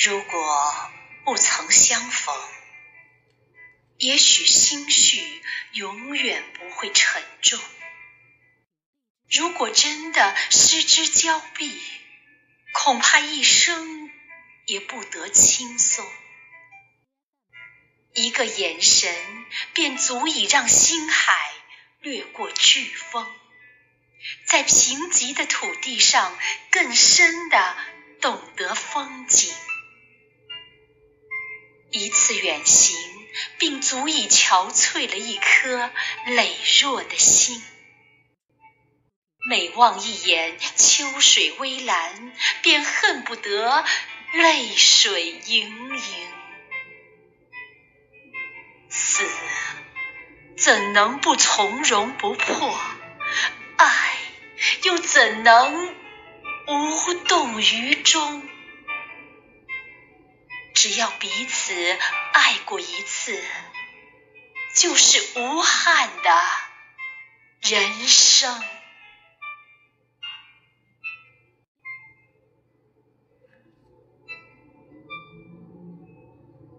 如果不曾相逢，也许心绪永远不会沉重；如果真的失之交臂，恐怕一生也不得轻松。一个眼神，便足以让星海掠过飓风，在贫瘠的土地上更深的懂得风景。一次远行，并足以憔悴了一颗羸弱的心。每望一眼秋水微澜，便恨不得泪水盈盈。死怎能不从容不迫？爱又怎能无动于衷？要彼此爱过一次，就是无憾的人生。